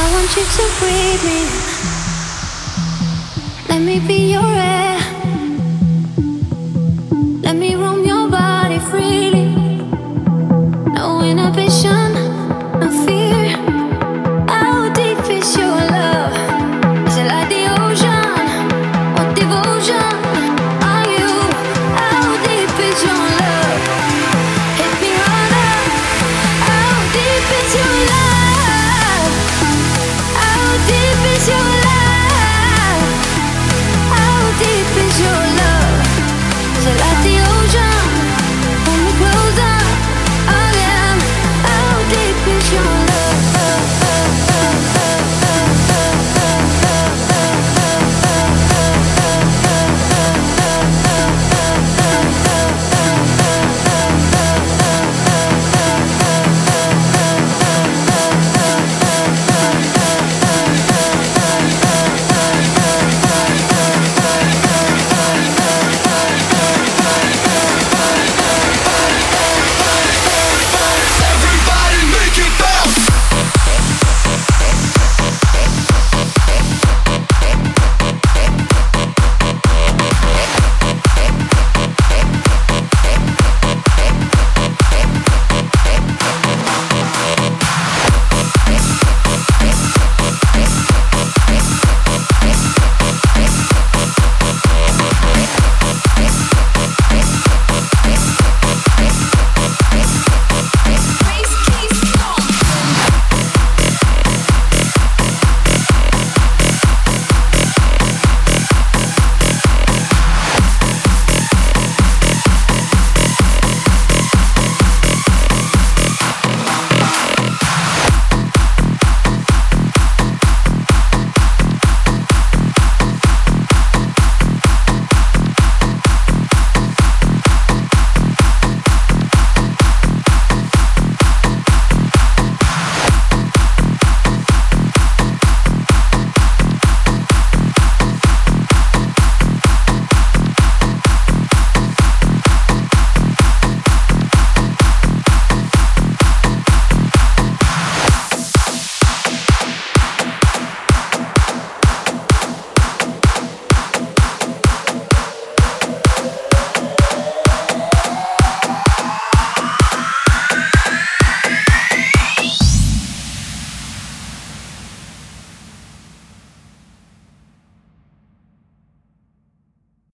I want you to breathe me. Let me be your air.